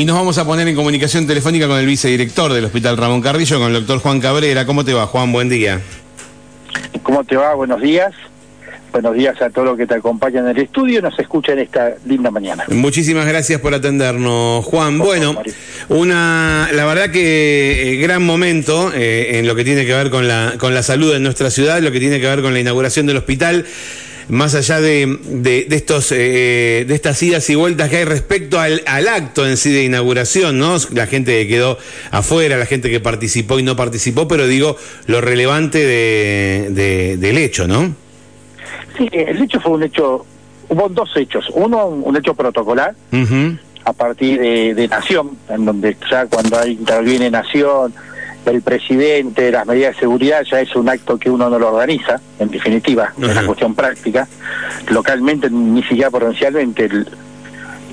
Y nos vamos a poner en comunicación telefónica con el vicedirector del Hospital Ramón Carrillo, con el doctor Juan Cabrera. ¿Cómo te va, Juan? Buen día. ¿Cómo te va? Buenos días. Buenos días a todos los que te acompañan en el estudio y nos escuchan esta linda mañana. Muchísimas gracias por atendernos, Juan. Bueno, una, la verdad que eh, gran momento eh, en lo que tiene que ver con la, con la salud en nuestra ciudad, lo que tiene que ver con la inauguración del hospital más allá de, de, estos eh, de estas idas y vueltas que hay respecto al, al, acto en sí de inauguración, ¿no? La gente que quedó afuera, la gente que participó y no participó, pero digo lo relevante de, del hecho, ¿no? Sí, el hecho fue un hecho, hubo dos hechos. Uno, un hecho protocolar. A partir de, de Nación, en donde ya cuando hay, interviene Nación, el presidente, las medidas de seguridad, ya es un acto que uno no lo organiza, en definitiva, es una cuestión práctica. Localmente, ni siquiera provincialmente,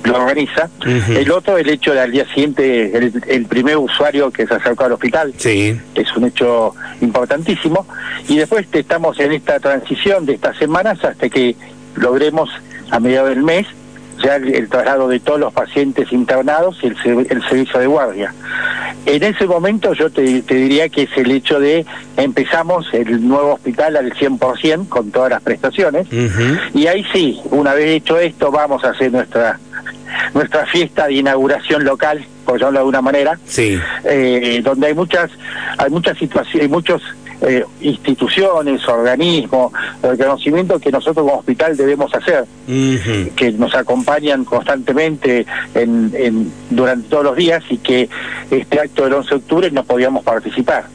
lo organiza. El otro, el hecho de al día siguiente, el, primer usuario que se acercó al hospital, sí. es un hecho importantísimo. Y después estamos en esta transición de estas semanas hasta que logremos a mediados del mes ya el, traslado de todos los pacientes internados y el, el, servicio de guardia. En ese momento yo te, diría que es el hecho de empezamos el nuevo hospital al 100% con todas las prestaciones. Y ahí sí, una vez hecho esto vamos a hacer nuestra nuestra fiesta de inauguración local, por llamarlo de alguna manera, sí. eh, donde hay muchas hay muchas situaciones, hay muchos eh, instituciones, organismos, reconocimiento que nosotros como hospital debemos hacer, que nos acompañan constantemente en, durante todos los días y que este acto del 11 de octubre no podíamos participar.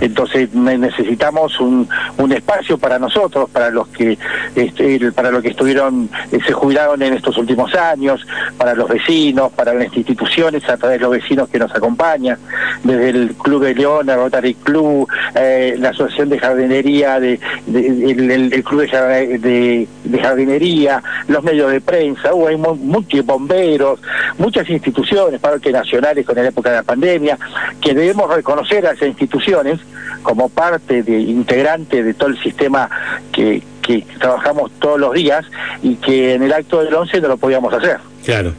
Entonces necesitamos un, un espacio para nosotros, para los que este, para los que estuvieron, eh, se jubilaron en estos últimos años, para los vecinos, para las instituciones, a través de los vecinos que nos acompañan, desde el Club de León, el Rotary Club, eh, la Asociación de Jardinería, de, el, Club de, Jardinería, los medios de prensa, hubo hay muchos bomberos, muchas instituciones, parques nacionales con la época de la pandemia, que debemos reconocer a esas instituciones como parte de integrante de todo el sistema que, trabajamos todos los días y que en el acto del 11 no lo podíamos hacer. Claro.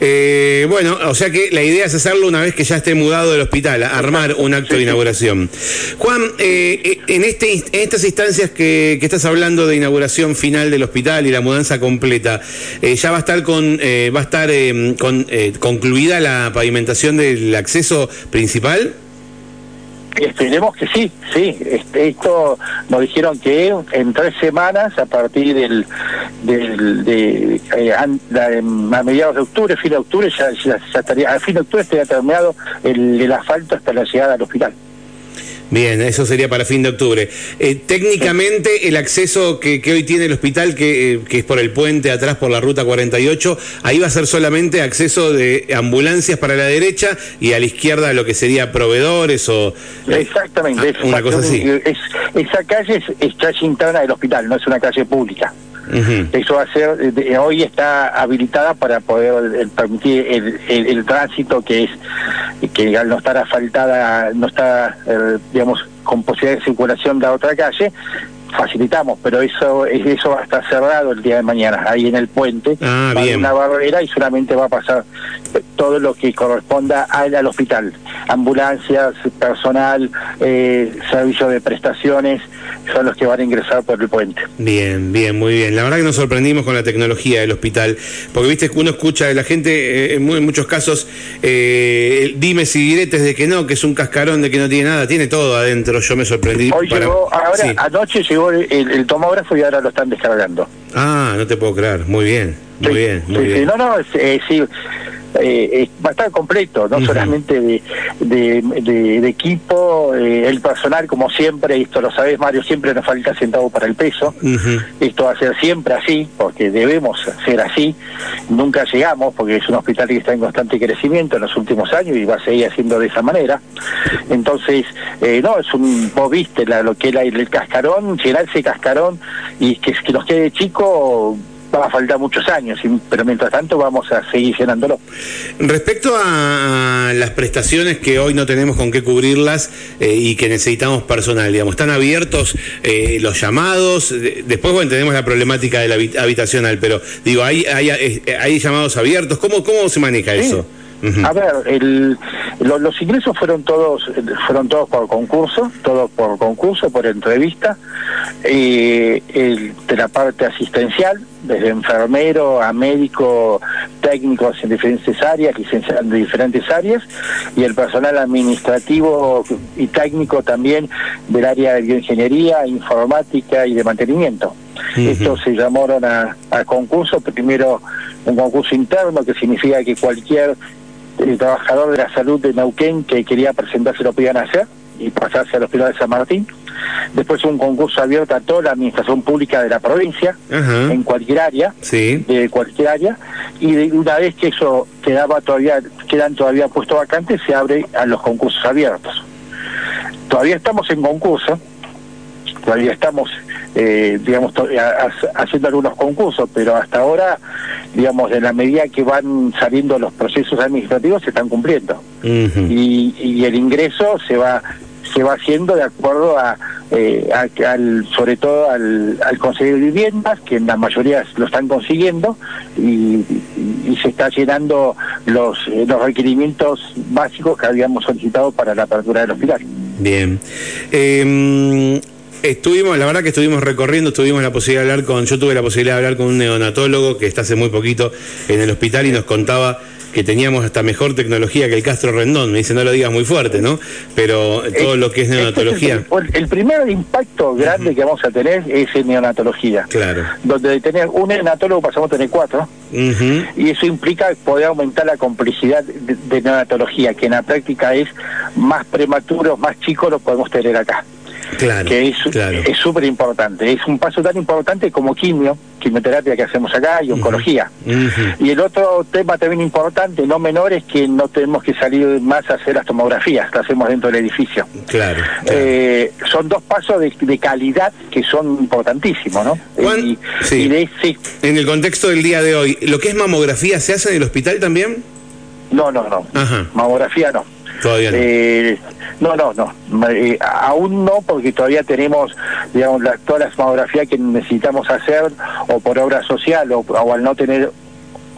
Eh, bueno, o sea que la idea es hacerlo una vez que ya esté mudado del hospital, armar un acto de inauguración. Juan, eh, eh, en, este, en estas instancias que, que, estás hablando de inauguración final del hospital y la mudanza completa, ¿ya va a estar, con, va a estar con, concluida la pavimentación del acceso principal? Esperemos que sí, sí. Este, esto nos dijeron que en tres semanas, a partir del, del de, eh, a, mediados de octubre, fin de octubre, ya, estaría, a fin de octubre estaría terminado el, el asfalto hasta la llegada al hospital. Bien, eso sería para fin de octubre. Eh, técnicamente, el acceso que, hoy tiene el hospital, eh, que, es por el puente atrás por la ruta 48, ahí va a ser solamente acceso de ambulancias para la derecha y a la izquierda lo que sería proveedores o. Eh, exactamente, una cosa así. esa calle es calle interna del hospital, no es una calle pública. Eso va a ser, hoy está habilitada para poder permitir el, tránsito que es que al no estar asfaltada, no está, eh, digamos, con posibilidad de circulación de otra calle, facilitamos, pero eso eso va a estar cerrado el día de mañana, ahí en el puente, ah, va una barrera y solamente va a pasar todo lo que corresponda al, al hospital, ambulancias, personal, eh, servicio de prestaciones, son los que van a ingresar por el puente. Bien, bien, muy bien. La verdad que nos sorprendimos con la tecnología del hospital, porque viste que uno escucha de la gente, eh, en, muchos casos, eh, dime si diretes de que no, que es un cascarón, de que no tiene nada, tiene todo adentro, yo me sorprendí. Hoy llegó, ahora, anoche llegó el, tomógrafo y ahora lo están descargando. Ah, no te puedo creer, muy bien, muy bien, muy bien. Sí, no, no, eh, sí eh, va a estar completo, no solamente de, de, equipo, eh, el personal como siempre, esto lo sabes Mario, siempre nos falta centavo para el peso, esto va a ser siempre así, porque debemos ser así, nunca llegamos, porque es un hospital que está en constante crecimiento en los últimos años y va a seguir haciendo de esa manera, entonces, eh, no, es un, vos viste lo que era el, cascarón, llenar ese cascarón y que, que nos quede chico va a faltar muchos años, pero mientras tanto vamos a seguir llenándolo. Respecto a las prestaciones que hoy no tenemos con qué cubrirlas eh, y que necesitamos personal, digamos, ¿están abiertos eh, los llamados? Después, bueno, tenemos la problemática de la habitacional, pero digo, ¿hay, hay, hay llamados abiertos? ¿Cómo, cómo se maneja eso? A ver, el, los ingresos fueron todos fueron todos por concurso, todos por concurso, por entrevista, eh, el, de la parte asistencial, desde enfermero a médico, técnicos en diferentes áreas, licenciados en diferentes áreas, y el personal administrativo y técnico también del área de bioingeniería, informática y de mantenimiento. Estos se llamaron a, a concurso, primero un concurso interno que significa que cualquier el trabajador de la salud de Neuquén que quería presentarse lo podían hacer y pasarse al hospital de San Martín. Después un concurso abierto a toda la administración pública de la provincia, en cualquier área, de cualquier área, y una vez que eso quedaba todavía, quedan todavía puestos vacantes, se abre a los concursos abiertos. Todavía estamos en concurso, todavía estamos eh, digamos, haciendo algunos concursos, pero hasta ahora, digamos, en la medida que van saliendo los procesos administrativos, se están cumpliendo. y, el ingreso se va se va haciendo de acuerdo a, eh, al, sobre todo al, al conseguir viviendas, que en la mayoría lo están consiguiendo, y, se está llenando los, los requerimientos básicos que habíamos solicitado para la apertura del hospital. Bien. Eh, Estuvimos, la verdad que estuvimos recorriendo, tuvimos la posibilidad de hablar con, yo tuve la posibilidad de hablar con un neonatólogo que está hace muy poquito en el hospital y nos contaba que teníamos hasta mejor tecnología que el Castro Rendón. Me dice, no lo digas muy fuerte, ¿no? Pero todo lo que es neonatología. el, primer impacto grande que vamos a tener es en neonatología. Claro. Donde de tener un neonatólogo pasamos a tener cuatro. Y eso implica poder aumentar la complejidad de, neonatología, que en la práctica es más prematuro, más chico lo podemos tener acá. Claro, que es súper importante. Es un paso tan importante como quimio, quimioterapia que hacemos acá y oncología. Y el otro tema también importante, no menor, es que no tenemos que salir más a hacer las tomografías, las hacemos dentro del edificio. Claro. Eh, son dos pasos de, calidad que son importantísimos, ¿no? y, sí. En el contexto del día de hoy, ¿lo que es mamografía se hace en el hospital también? No, no, no. Mamografía no. Todavía no. Eh, no, no, no. Eh, aún no, porque todavía tenemos, digamos, la, toda la mamografía que necesitamos hacer, o por obra social, o, o al no tener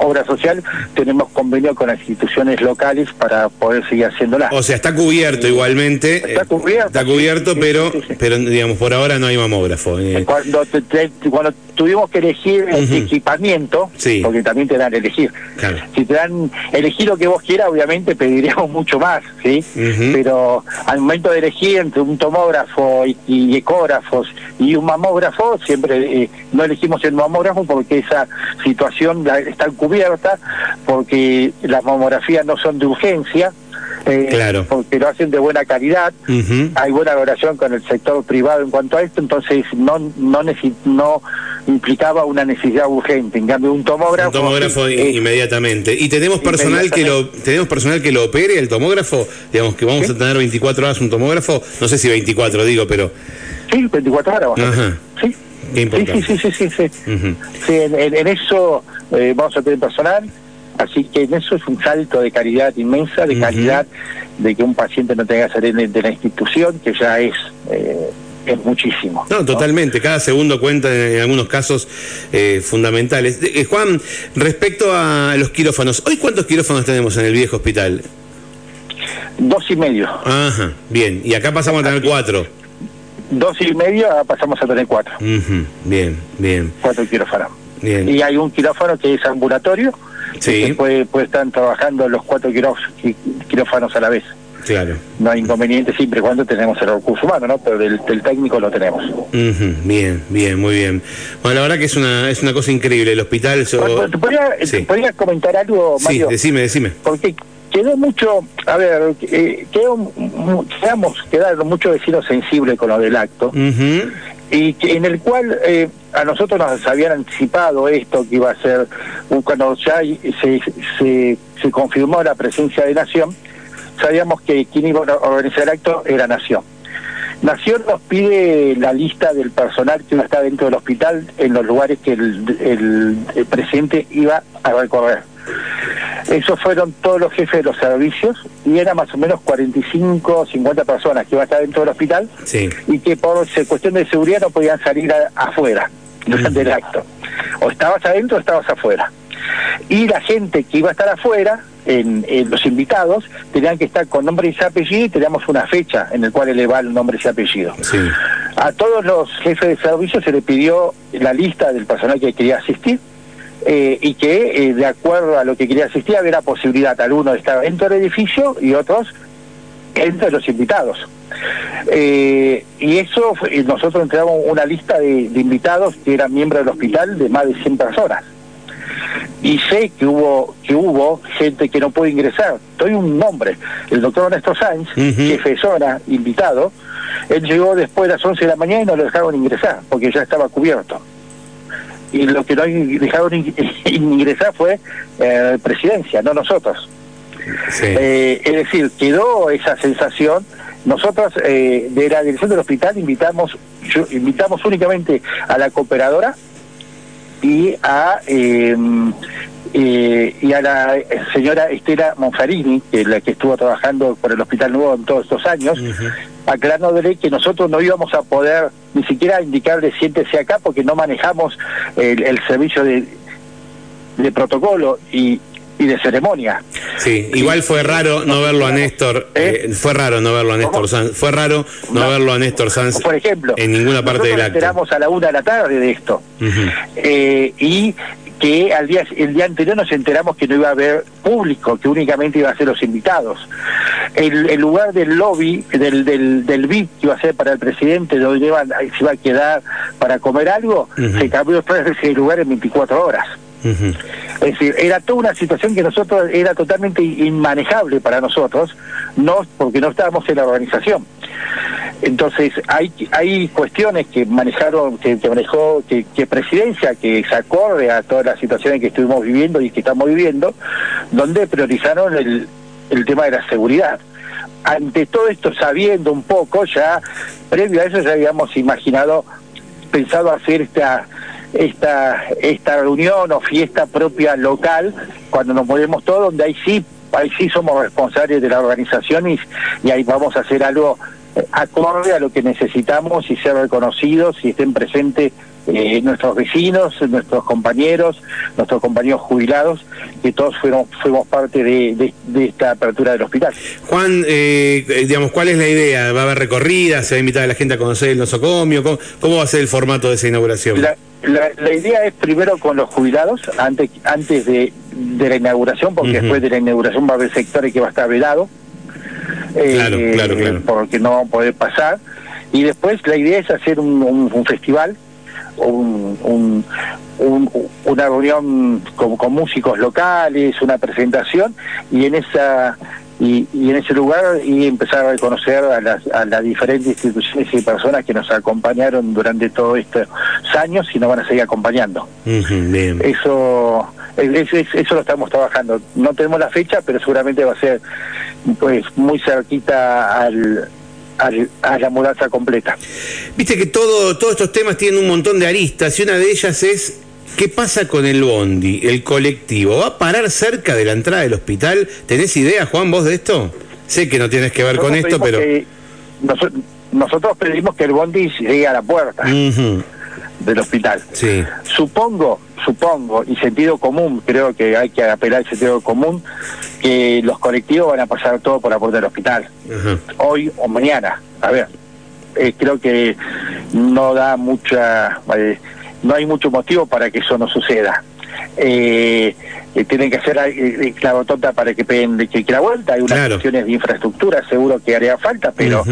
obra social, tenemos convenio con las instituciones locales para poder seguir haciéndola. O sea, está cubierto igualmente. Está cubierto. Está cubierto, pero, pero digamos, por ahora no hay mamógrafo. Eh. Cuando, cuando tuvimos que elegir el equipamiento, porque también te dan elegir. Si te dan elegir lo que vos quieras, obviamente pediríamos mucho más, ¿sí? Pero al momento de elegir entre un tomógrafo y, ecógrafos y un mamógrafo, siempre eh, no elegimos el mamógrafo porque esa situación está cubierta porque las mamografías no son de urgencia, eh, claro. porque lo hacen de buena calidad, hay buena relación con el sector privado en cuanto a esto, entonces no no no implicaba una necesidad urgente, en cambio un tomógrafo... Un tomógrafo inmediatamente. ¿Y tenemos personal que lo tenemos personal que lo opere el tomógrafo? Digamos que vamos a tener 24 horas un tomógrafo, no sé si 24 digo, pero... Sí, 24 horas. Sí. Sí, sí, sí, sí, sí. sí en, eso eh, vamos a tener personal, así que en eso es un salto de calidad inmensa, de calidad de que un paciente no tenga que salir de, la institución, que ya es... Eh, es muchísimo. No, totalmente. Cada segundo cuenta en, algunos casos eh, fundamentales. Juan, respecto a los quirófanos, ¿hoy cuántos quirófanos tenemos en el viejo hospital? Dos y medio. Ajá, bien. Y acá pasamos a tener cuatro dos y medio pasamos a tener cuatro. Bien, bien. Cuatro quirófanos. Bien. Y hay un quirófano que es ambulatorio, sí. que puede, puede estar trabajando los cuatro quirófanos a la vez. Claro. No hay inconveniente siempre y cuando tenemos el recurso humano, ¿no? Pero del, técnico lo tenemos. Bien, bien, muy bien. Bueno, la verdad que es una es una cosa increíble. El hospital... ¿Podrías comentar algo, Mario? Sí, decime, decime. Porque quedó mucho, a ver, eh, quedó, quedamos, quedaron muchos vecinos sensibles con lo del acto, y que, en el cual eh, a nosotros nos habían anticipado esto, que iba a ser, cuando ya se, se, confirmó la presencia de Nación, sabíamos que quien iba a organizar el acto era Nación. Nación nos pide la lista del personal que está dentro del hospital en los lugares que el presidente iba a recorrer. Esos fueron todos los jefes de los servicios y eran más o menos 45 o 50 personas que iban a estar dentro del hospital y que por cuestión de seguridad no podían salir afuera durante el acto. O estabas adentro o estabas afuera. Y la gente que iba a estar afuera en, los invitados tenían que estar con nombre y apellido y teníamos una fecha en el cual elevar el nombre y apellido. A todos los jefes de servicio se le pidió la lista del personal que quería asistir eh, y que eh, de acuerdo a lo que quería asistir había la posibilidad alguno de estar dentro del edificio y otros entre los invitados. Eh, y eso, nosotros entregamos una lista de, de invitados que eran miembros del hospital de más de 100 personas y sé que hubo que hubo gente que no puede ingresar. Doy un nombre, el doctor Ernesto Sáenz, jefe de zona, invitado, él llegó después de las 11 de la mañana y no lo dejaron ingresar porque ya estaba cubierto. Y lo que no dejaron ingresar fue eh, presidencia, no nosotros. Eh, es decir, quedó esa sensación. Nosotros eh, de la dirección del hospital invitamos invitamos únicamente a la cooperadora y a em, eh, y a la señora Estela Monfarini, que es la que estuvo trabajando por el Hospital Nuevo en todos estos años, aclarándole que nosotros no íbamos a poder ni siquiera indicarle siéntese acá porque no manejamos el, servicio de, de protocolo y, y de ceremonia. Sí, igual fue raro no verlo a Néstor, ¿Eh? Eh, fue raro no verlo a Néstor Sanz, fue raro no, verlo a Néstor Sanz por ejemplo, en ninguna parte del acto. enteramos a la una de la tarde de esto eh, y que al día el día anterior nos enteramos que no iba a haber público, que únicamente iba a ser los invitados. El, lugar del lobby, del, del, del VIP que iba a ser para el presidente, donde iba, se iba a quedar para comer algo, se cambió ese lugar en 24 horas. Es decir, era toda una situación que nosotros era totalmente inmanejable para nosotros, no porque no estábamos en la organización. Entonces hay hay cuestiones que manejaron, que, manejó, que, presidencia, que se acorde a todas las situaciones que estuvimos viviendo y que estamos viviendo, donde priorizaron el, el tema de la seguridad. Ante todo esto, sabiendo un poco, ya previo a eso ya habíamos imaginado, pensado hacer esta esta esta reunión o fiesta propia local cuando nos movemos todos donde ahí sí ahí sí somos responsables de la organización y, y ahí vamos a hacer algo acorde a lo que necesitamos y ser reconocidos y estén presentes eh, nuestros vecinos, nuestros compañeros, nuestros compañeros jubilados, que todos fueron, fuimos parte de, esta apertura del hospital. Juan, eh, digamos, ¿cuál es la idea? ¿Va a haber recorrida? ¿Se va a invitar a la gente a conocer el nosocomio? ¿Cómo, va a ser el formato de esa inauguración? La, idea es primero con los jubilados, antes, antes de, la inauguración, porque después de la inauguración va a haber sectores que va a estar vedado, eh, claro, claro, porque no va a poder pasar. Y después la idea es hacer un, festival, un, una reunión con, con, músicos locales, una presentación, y en esa y, en ese lugar y empezar a reconocer a las, a las diferentes instituciones y personas que nos acompañaron durante todos estos años y nos van a seguir acompañando. Eso, eso lo estamos trabajando. No tenemos la fecha, pero seguramente va a ser pues muy cerquita al, a la mudanza completa. Viste que todo, todos estos temas tienen un montón de aristas y una de ellas es ¿Qué pasa con el bondi, el colectivo? ¿Va a parar cerca de la entrada del hospital? ¿Tenés idea, Juan, vos de esto? Sé que no tienes que ver con esto, pero... nosotros pedimos que el bondi llegue a la puerta del hospital. Sí. Supongo, supongo, y sentido común, creo que hay que apelar al sentido común, que los colectivos van a pasar todo por la puerta del hospital. Hoy o mañana. A ver, eh, creo que no da mucha... Eh, no hay mucho motivo para que eso no suceda. Eh, eh tienen que hacer eh, clavo tonta para que peguen que, que la vuelta, hay unas cuestiones de infraestructura seguro que haría falta, pero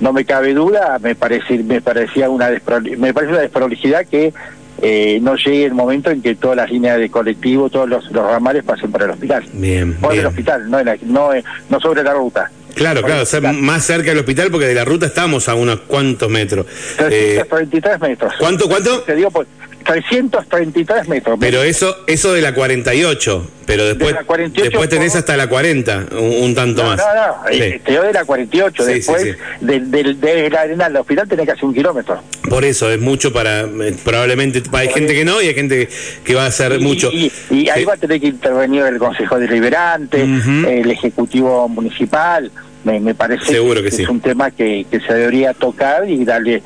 no me cabe duda, me parece, me parecía una me parece una desprolijidad que eh, no llegue el momento en que todas las líneas de colectivo, todos los, ramales pasen por el hospital. Bien. Por el hospital, no, no, no sobre la ruta. Claro, claro, más cerca del hospital porque de la ruta estamos a unos cuantos metros. 333 eh, metros. ¿Cuánto, cuánto? Te digo, pues, 333 metros. Pero eso eso de la 48, pero después después tenés hasta la 40, un, tanto más. No, no, eh, te digo de la 48, después de, la arena al hospital tenés que hacer un kilómetro. Por eso, es mucho para, eh, probablemente, hay gente que no y hay gente que va a hacer mucho. Y, ahí va a tener que intervenir el Consejo Deliberante, el Ejecutivo Municipal, me, parece que, es un tema que, se debería tocar y darle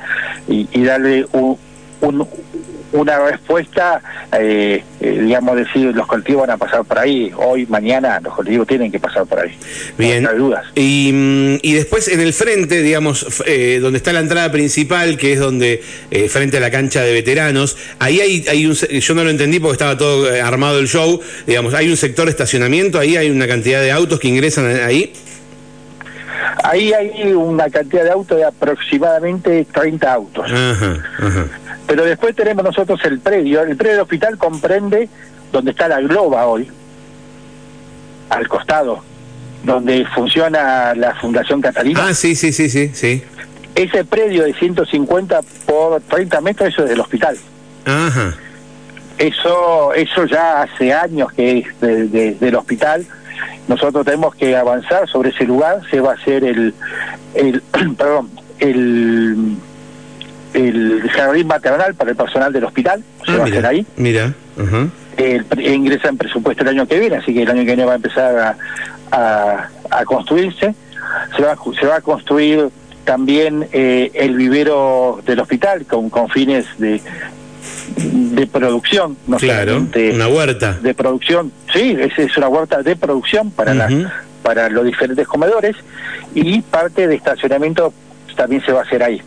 y, darle un, una respuesta, eh, eh, digamos, decir, los colectivos van a pasar por ahí, hoy, mañana, los colectivos tienen que pasar por ahí. Bien. No hay dudas. Y, mm, y, después en el frente, digamos, eh, donde está la entrada principal, que es donde, frente a la cancha de veteranos, ahí hay, hay un, yo no lo entendí porque estaba todo armado el show, digamos, hay un sector de estacionamiento, ahí hay una cantidad de autos que ingresan ahí. Ahí hay una cantidad de autos de aproximadamente 30 autos. Ajá, ajá. Pero después tenemos nosotros el predio. El predio del hospital comprende donde está la Globa hoy, al costado, donde funciona la Fundación Catalina. Ah, sí, sí, sí, sí, sí. Ese predio de 150 por 30 metros, eso es del hospital. Ajá. Eso, eso ya hace años que es del hospital. Nosotros tenemos que avanzar sobre ese lugar. Se va a hacer el, el perdón, el el jardín maternal para el personal del hospital, se ah, va a hacer ahí. Mira. ingresa en presupuesto el año que viene, así que el año que viene va a empezar a, a, construirse. Se va, se va a construir también eh, el vivero del hospital con, con fines de, de producción, no claro, una huerta de producción, sí, es, es una huerta de producción para para los diferentes comedores y parte de estacionamiento también se va a hacer ahí.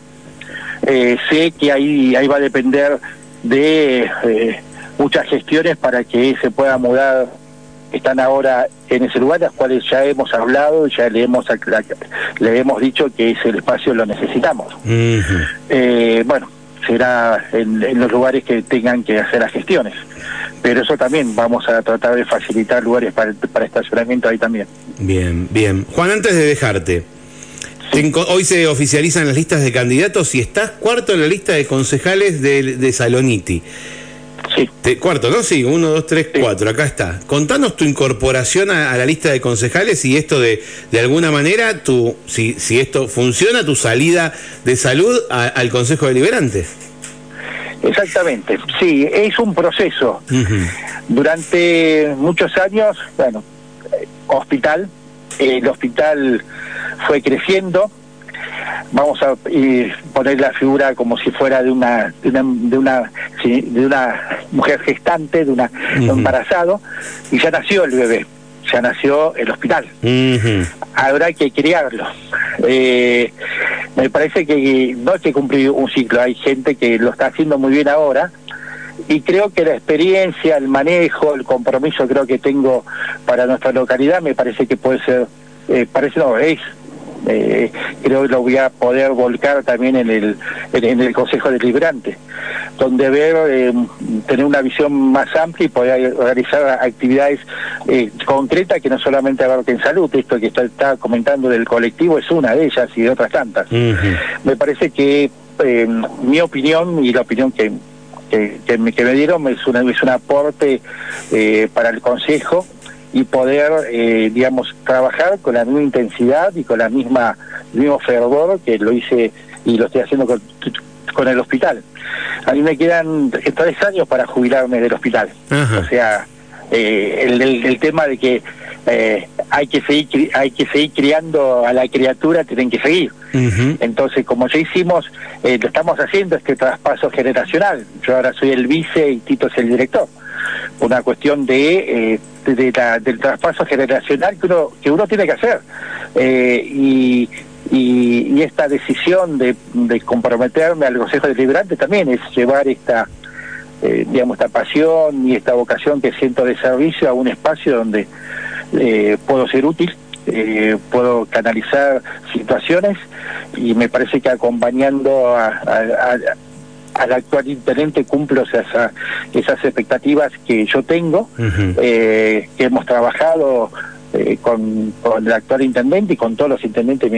Eh, sé que ahí, ahí va a depender de eh, muchas gestiones para que se pueda mudar están ahora en ese lugar, las cuales ya hemos hablado, ya le hemos le hemos dicho que ese espacio lo necesitamos. Eh, bueno, será en, los lugares que tengan que hacer las gestiones, pero eso también vamos a tratar de facilitar lugares para, para estacionamiento ahí también. Bien, bien. Juan, antes de dejarte, Hoy se oficializan las listas de candidatos y estás cuarto en la lista de concejales de, Saloniti. Sí. cuarto, ¿no? Sí, uno, dos, tres, cuatro, acá está. Contanos tu incorporación a, la lista de concejales y esto de, de alguna manera, tu, si, si esto funciona, tu salida de salud al Consejo Deliberante. Exactamente, sí, es un proceso. Durante muchos años, bueno, eh, hospital, el hospital fue creciendo. Vamos a poner la figura como si fuera de una de una de una, mujer gestante, de una embarazado, y ya nació el bebé, ya nació el hospital. Habrá que criarlo. Eh, me parece que no hay que cumplir un ciclo, hay gente que lo está haciendo muy bien ahora, y creo que la experiencia, el manejo, el compromiso creo que tengo para nuestra localidad me parece que puede ser, eh, parece no, es eh, creo que lo voy a poder volcar también en el, en, el Consejo Deliberante, donde ver, eh, tener una visión más amplia y poder realizar actividades eh, concretas que no solamente abarquen en salud, esto que está, comentando del colectivo es una de ellas y de otras tantas. Me parece que eh, mi opinión y la opinión que, que, me, que me dieron es, una, es un aporte para el Consejo y poder, eh, digamos, trabajar con la misma intensidad y con la misma mismo fervor que lo hice y lo estoy haciendo con, con el hospital. A mí me quedan tres años para jubilarme del hospital. O sea, eh, el, el, tema de que eh, hay que seguir hay que seguir criando a la criatura tienen que seguir. Entonces como ya hicimos eh, lo estamos haciendo este traspaso generacional. Yo ahora soy el vice y Tito es el director. Una cuestión de, eh, del traspaso generacional que uno, que uno tiene que hacer. Eh, y, y, esta decisión de, de comprometerme al Consejo Deliberante también es llevar esta, eh, digamos, esta pasión y esta vocación que siento de servicio a un espacio donde puedo ser útil. puedo canalizar situaciones y me parece que acompañando a, al actual intendente cumplo esas, esas expectativas que yo tengo, eh, que hemos trabajado eh, con, el actual intendente y con todos los intendentes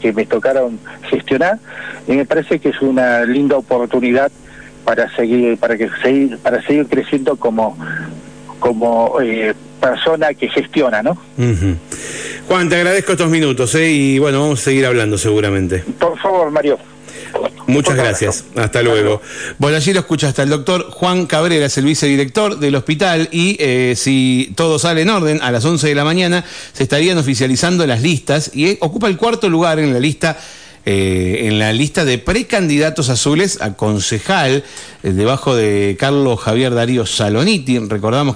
que me tocaron gestionar, y me parece que es una linda oportunidad para seguir, para que seguir, para seguir creciendo como, como eh, persona que gestiona, ¿no? Juan, te agradezco estos minutos, y bueno, vamos a seguir hablando seguramente. Por favor, Mario. Muchas gracias. Hasta luego. Bueno, allí lo escuchaste el doctor Juan Cabrera, es el vicedirector del hospital y eh, si todo sale en orden, a las 11 de la mañana se estarían oficializando las listas y ocupa el cuarto lugar en la lista eh, en la lista de precandidatos azules a concejal, eh, debajo de Carlos Javier Darío Saloniti. Recordamos